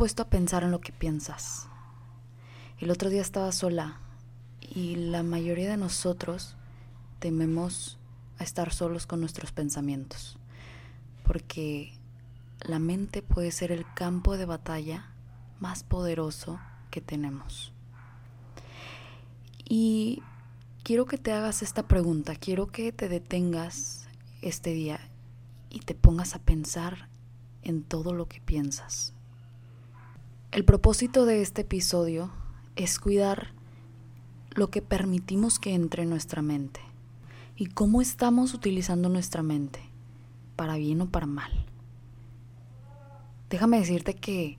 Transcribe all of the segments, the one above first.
Puesto a pensar en lo que piensas? El otro día estaba sola y la mayoría de nosotros tememos a estar solos con nuestros pensamientos, porque la mente puede ser el campo de batalla más poderoso que tenemos. Y quiero que te hagas esta pregunta, quiero que te detengas este día y te pongas a pensar en todo lo que piensas. El propósito de este episodio es cuidar lo que permitimos que entre en nuestra mente y cómo estamos utilizando nuestra mente, para bien o para mal. Déjame decirte que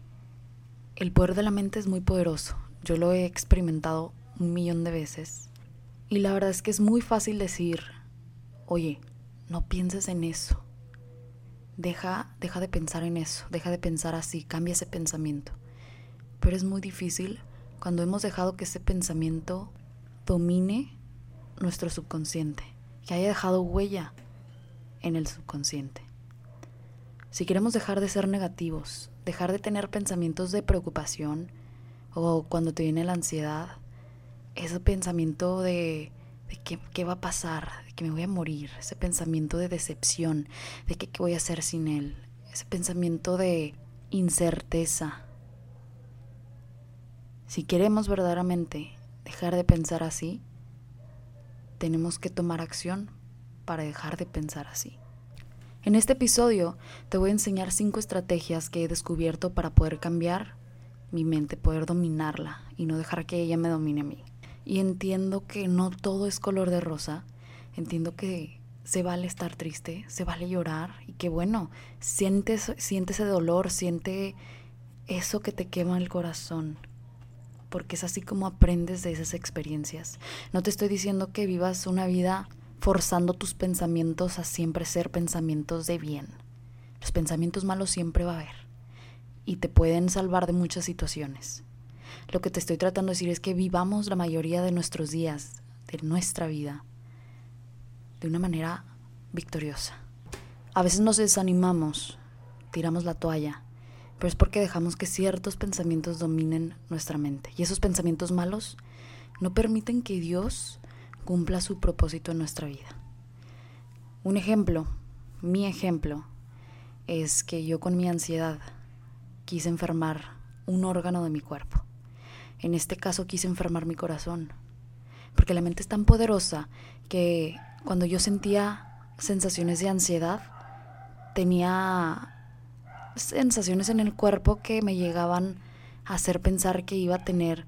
el poder de la mente es muy poderoso. Yo lo he experimentado un millón de veces y la verdad es que es muy fácil decir, oye, no pienses en eso. Deja, deja de pensar en eso, deja de pensar así, cambia ese pensamiento pero es muy difícil cuando hemos dejado que ese pensamiento domine nuestro subconsciente, que haya dejado huella en el subconsciente. Si queremos dejar de ser negativos, dejar de tener pensamientos de preocupación o cuando te viene la ansiedad, ese pensamiento de, de qué va a pasar, de que me voy a morir, ese pensamiento de decepción, de qué voy a hacer sin él, ese pensamiento de incerteza, si queremos verdaderamente dejar de pensar así, tenemos que tomar acción para dejar de pensar así. En este episodio te voy a enseñar cinco estrategias que he descubierto para poder cambiar mi mente, poder dominarla y no dejar que ella me domine a mí. Y entiendo que no todo es color de rosa, entiendo que se vale estar triste, se vale llorar y que bueno, sientes, siente ese dolor, siente eso que te quema el corazón, porque es así como aprendes de esas experiencias. No te estoy diciendo que vivas una vida forzando tus pensamientos a siempre ser pensamientos de bien. Los pensamientos malos siempre va a haber y te pueden salvar de muchas situaciones. Lo que te estoy tratando de decir es que vivamos la mayoría de nuestros días, de nuestra vida, de una manera victoriosa. A veces nos desanimamos, tiramos la toalla, pero es porque dejamos que ciertos pensamientos dominen nuestra mente. Y esos pensamientos malos no permiten que Dios cumpla su propósito en nuestra vida. Un ejemplo, mi ejemplo, es que yo con mi ansiedad quise enfermar un órgano de mi cuerpo. En este caso quise enfermar mi corazón, porque la mente es tan poderosa que cuando yo sentía sensaciones de ansiedad, tenía sensaciones en el cuerpo que me llegaban a hacer pensar que iba a tener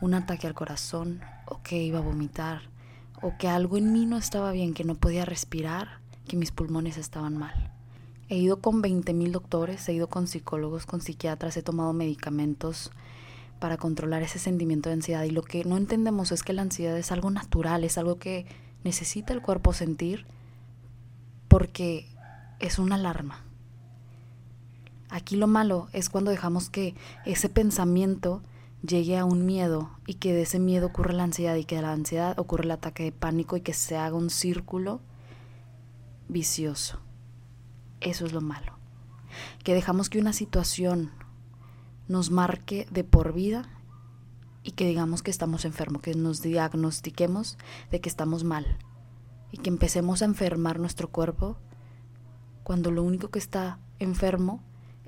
un ataque al corazón o que iba a vomitar o que algo en mí no estaba bien, que no podía respirar, que mis pulmones estaban mal. He ido con 20 mil doctores, he ido con psicólogos, con psiquiatras, he tomado medicamentos para controlar ese sentimiento de ansiedad y lo que no entendemos es que la ansiedad es algo natural, es algo que necesita el cuerpo sentir porque es una alarma. Aquí lo malo es cuando dejamos que ese pensamiento llegue a un miedo y que de ese miedo ocurra la ansiedad y que de la ansiedad ocurra el ataque de pánico y que se haga un círculo vicioso. Eso es lo malo. Que dejamos que una situación nos marque de por vida y que digamos que estamos enfermos, que nos diagnostiquemos de que estamos mal y que empecemos a enfermar nuestro cuerpo cuando lo único que está enfermo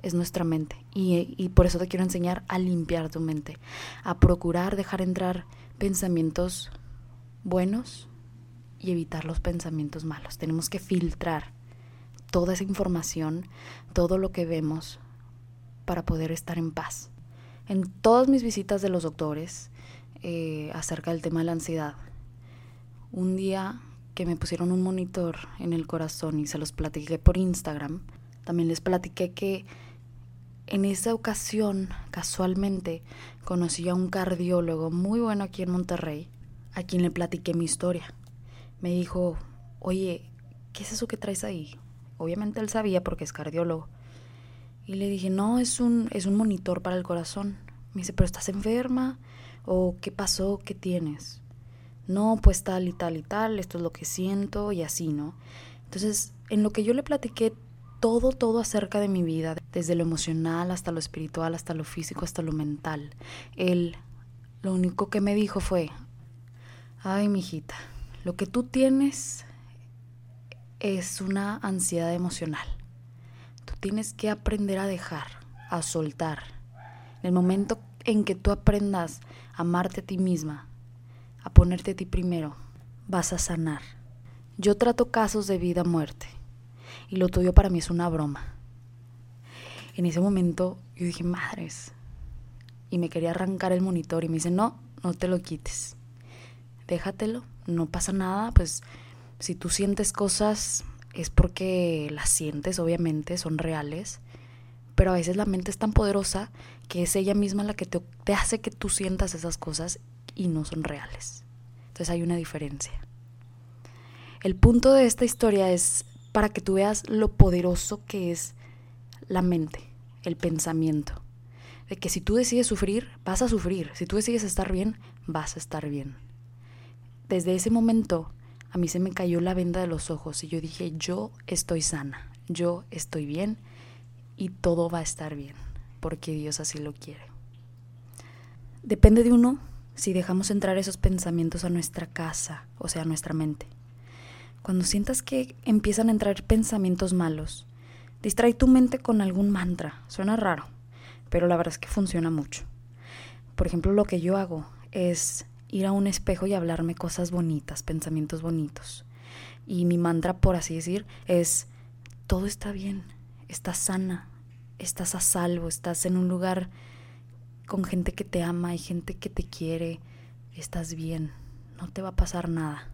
es nuestra mente. Y, por eso te quiero enseñar a limpiar tu mente, a procurar dejar entrar pensamientos buenos y evitar los pensamientos malos. Tenemos que filtrar toda esa información, todo lo que vemos, para poder estar en paz. En todas mis visitas de los doctores, eh, acerca del tema de la ansiedad. Un día que me pusieron un monitor en el corazón y se los platiqué por Instagram, también les platiqué que en esa ocasión, casualmente, conocí a un cardiólogo muy bueno aquí en Monterrey, a quien le platiqué mi historia. Me dijo, oye, ¿qué es eso que traes ahí? Obviamente él sabía porque es cardiólogo. Y le dije, no, es un, es un monitor para el corazón. Me dice, pero estás enferma o qué pasó, qué tienes. No, pues tal y tal y tal, esto es lo que siento y así, ¿no? Entonces, en lo que yo le platiqué todo, todo acerca de mi vida, desde lo emocional hasta lo espiritual, hasta lo físico, hasta lo mental, él lo único que me dijo fue, ay, mijita, lo que tú tienes es una ansiedad emocional. Tú tienes que aprender a dejar, a soltar. En el momento en que tú aprendas a amarte a ti misma, a ponerte a ti primero, vas a sanar. Yo trato casos de vida muerte y lo tuyo para mí es una broma. En ese momento yo dije, madres, y me quería arrancar el monitor y me dice, no, no te lo quites, déjatelo, no pasa nada, pues si tú sientes cosas es porque las sientes, obviamente, son reales, pero a veces la mente es tan poderosa que es ella misma la que te, te hace que tú sientas esas cosas y no son reales. Entonces hay una diferencia. El punto de esta historia es para que tú veas lo poderoso que es la mente, el pensamiento. De que si tú decides sufrir, vas a sufrir. Si tú decides estar bien, vas a estar bien. Desde ese momento a mí se me cayó la venda de los ojos y yo dije, yo estoy sana, yo estoy bien y todo va a estar bien, porque Dios así lo quiere. Depende de uno si dejamos entrar esos pensamientos a nuestra casa, o sea, a nuestra mente. Cuando sientas que empiezan a entrar pensamientos malos, distrae tu mente con algún mantra. Suena raro, pero la verdad es que funciona mucho. Por ejemplo, lo que yo hago es ir a un espejo y hablarme cosas bonitas, pensamientos bonitos. Y mi mantra, por así decir, es, todo está bien, estás sana, estás a salvo, estás en un lugar con gente que te ama y gente que te quiere, estás bien, no te va a pasar nada.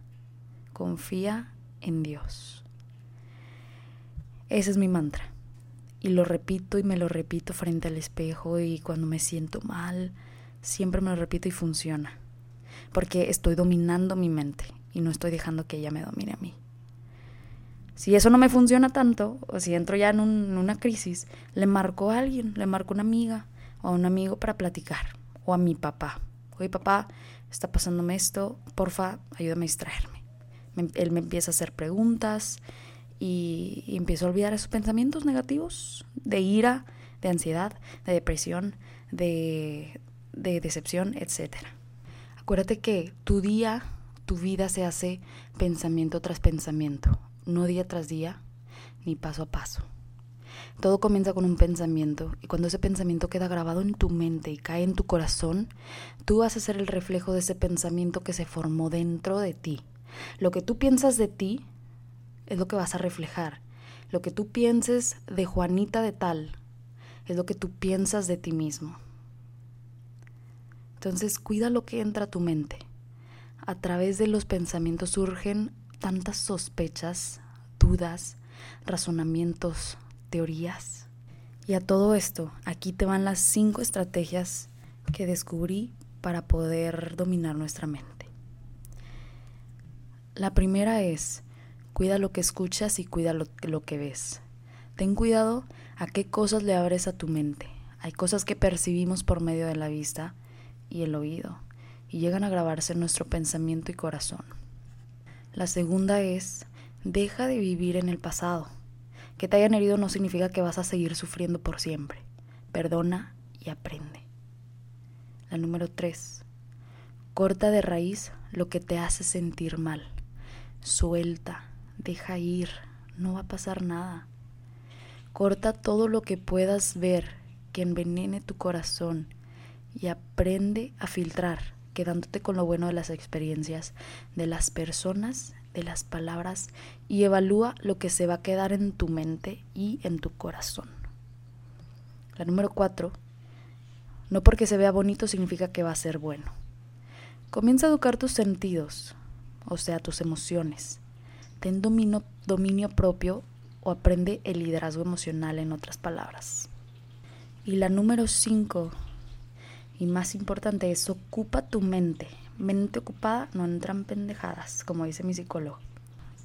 Confía en Dios. Ese es mi mantra. Y lo repito y me lo repito frente al espejo y cuando me siento mal, siempre me lo repito y funciona porque estoy dominando mi mente y no estoy dejando que ella me domine a mí. Si eso no me funciona tanto, o si entro ya en, una crisis, le marco a alguien, le marco a una amiga o a un amigo para platicar, o a mi papá. Oye, papá, está pasándome esto, porfa, ayúdame a distraerme. Él me empieza a hacer preguntas y, y empiezo a olvidar esos pensamientos negativos de ira, de ansiedad, de depresión, de, de decepción, etcétera. Acuérdate que tu día, tu vida se hace pensamiento tras pensamiento, no día tras día, ni paso a paso. Todo comienza con un pensamiento y cuando ese pensamiento queda grabado en tu mente y cae en tu corazón, tú vas a ser el reflejo de ese pensamiento que se formó dentro de ti. Lo que tú piensas de ti es lo que vas a reflejar. Lo que tú pienses de Juanita de tal es lo que tú piensas de ti mismo. Entonces cuida lo que entra a tu mente. A través de los pensamientos surgen tantas sospechas, dudas, razonamientos, teorías. Y a todo esto, aquí te van las cinco estrategias que descubrí para poder dominar nuestra mente. La primera es, cuida lo que escuchas y cuida lo, que ves. Ten cuidado a qué cosas le abres a tu mente. Hay cosas que percibimos por medio de la vista y el oído, y llegan a grabarse en nuestro pensamiento y corazón. La segunda es, deja de vivir en el pasado. Que te hayan herido no significa que vas a seguir sufriendo por siempre. Perdona y aprende. La número tres, corta de raíz lo que te hace sentir mal. Suelta, deja ir, no va a pasar nada. Corta todo lo que puedas ver que envenene tu corazón y aprende a filtrar, quedándote con lo bueno de las experiencias, de las personas, de las palabras y evalúa lo que se va a quedar en tu mente y en tu corazón. La número cuatro, no porque se vea bonito significa que va a ser bueno. Comienza a educar tus sentidos, o sea, tus emociones. Ten dominio, dominio propio o aprende el liderazgo emocional en otras palabras. Y la número 5 y más importante es ocupa tu mente. Mente ocupada no entran pendejadas, como dice mi psicólogo.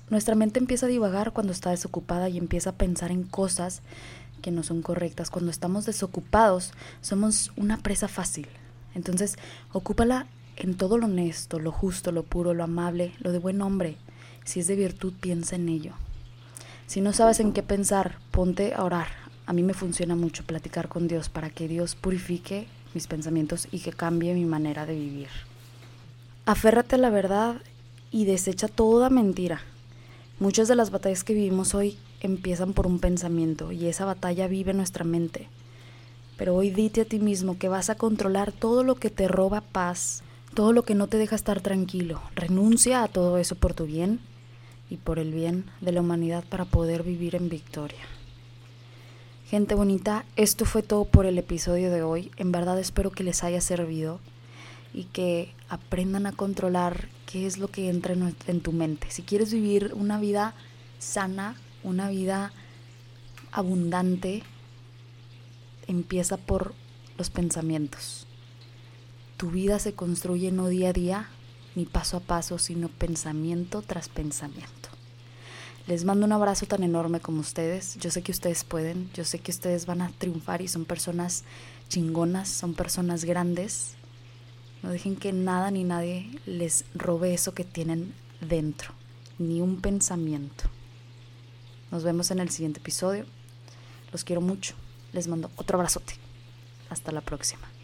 Nuestra mente empieza a divagar cuando está desocupada y empieza a pensar en cosas que no son correctas. Cuando estamos desocupados, somos una presa fácil. Entonces, ocúpala en todo lo honesto, lo justo, lo puro, lo amable, lo de buen hombre. Si es de virtud, piensa en ello. Si no sabes en qué pensar, ponte a orar. A mí me funciona mucho platicar con Dios para que Dios purifique mis pensamientos y que cambie mi manera de vivir. Aférrate a la verdad y desecha toda mentira. Muchas de las batallas que vivimos hoy empiezan por un pensamiento y esa batalla vive en nuestra mente. Pero hoy dite a ti mismo que vas a controlar todo lo que te roba paz, todo lo que no te deja estar tranquilo. Renuncia a todo eso por tu bien y por el bien de la humanidad para poder vivir en victoria. Gente bonita, esto fue todo por el episodio de hoy. En verdad espero que les haya servido y que aprendan a controlar qué es lo que entra en, tu mente. Si quieres vivir una vida sana, una vida abundante, empieza por los pensamientos. Tu vida se construye no día a día, ni paso a paso, sino pensamiento tras pensamiento. Les mando un abrazo tan enorme como ustedes. Yo sé que ustedes pueden, yo sé que ustedes van a triunfar y son personas chingonas, son personas grandes. No dejen que nada ni nadie les robe eso que tienen dentro, ni un pensamiento. Nos vemos en el siguiente episodio. Los quiero mucho. Les mando otro abrazote. Hasta la próxima.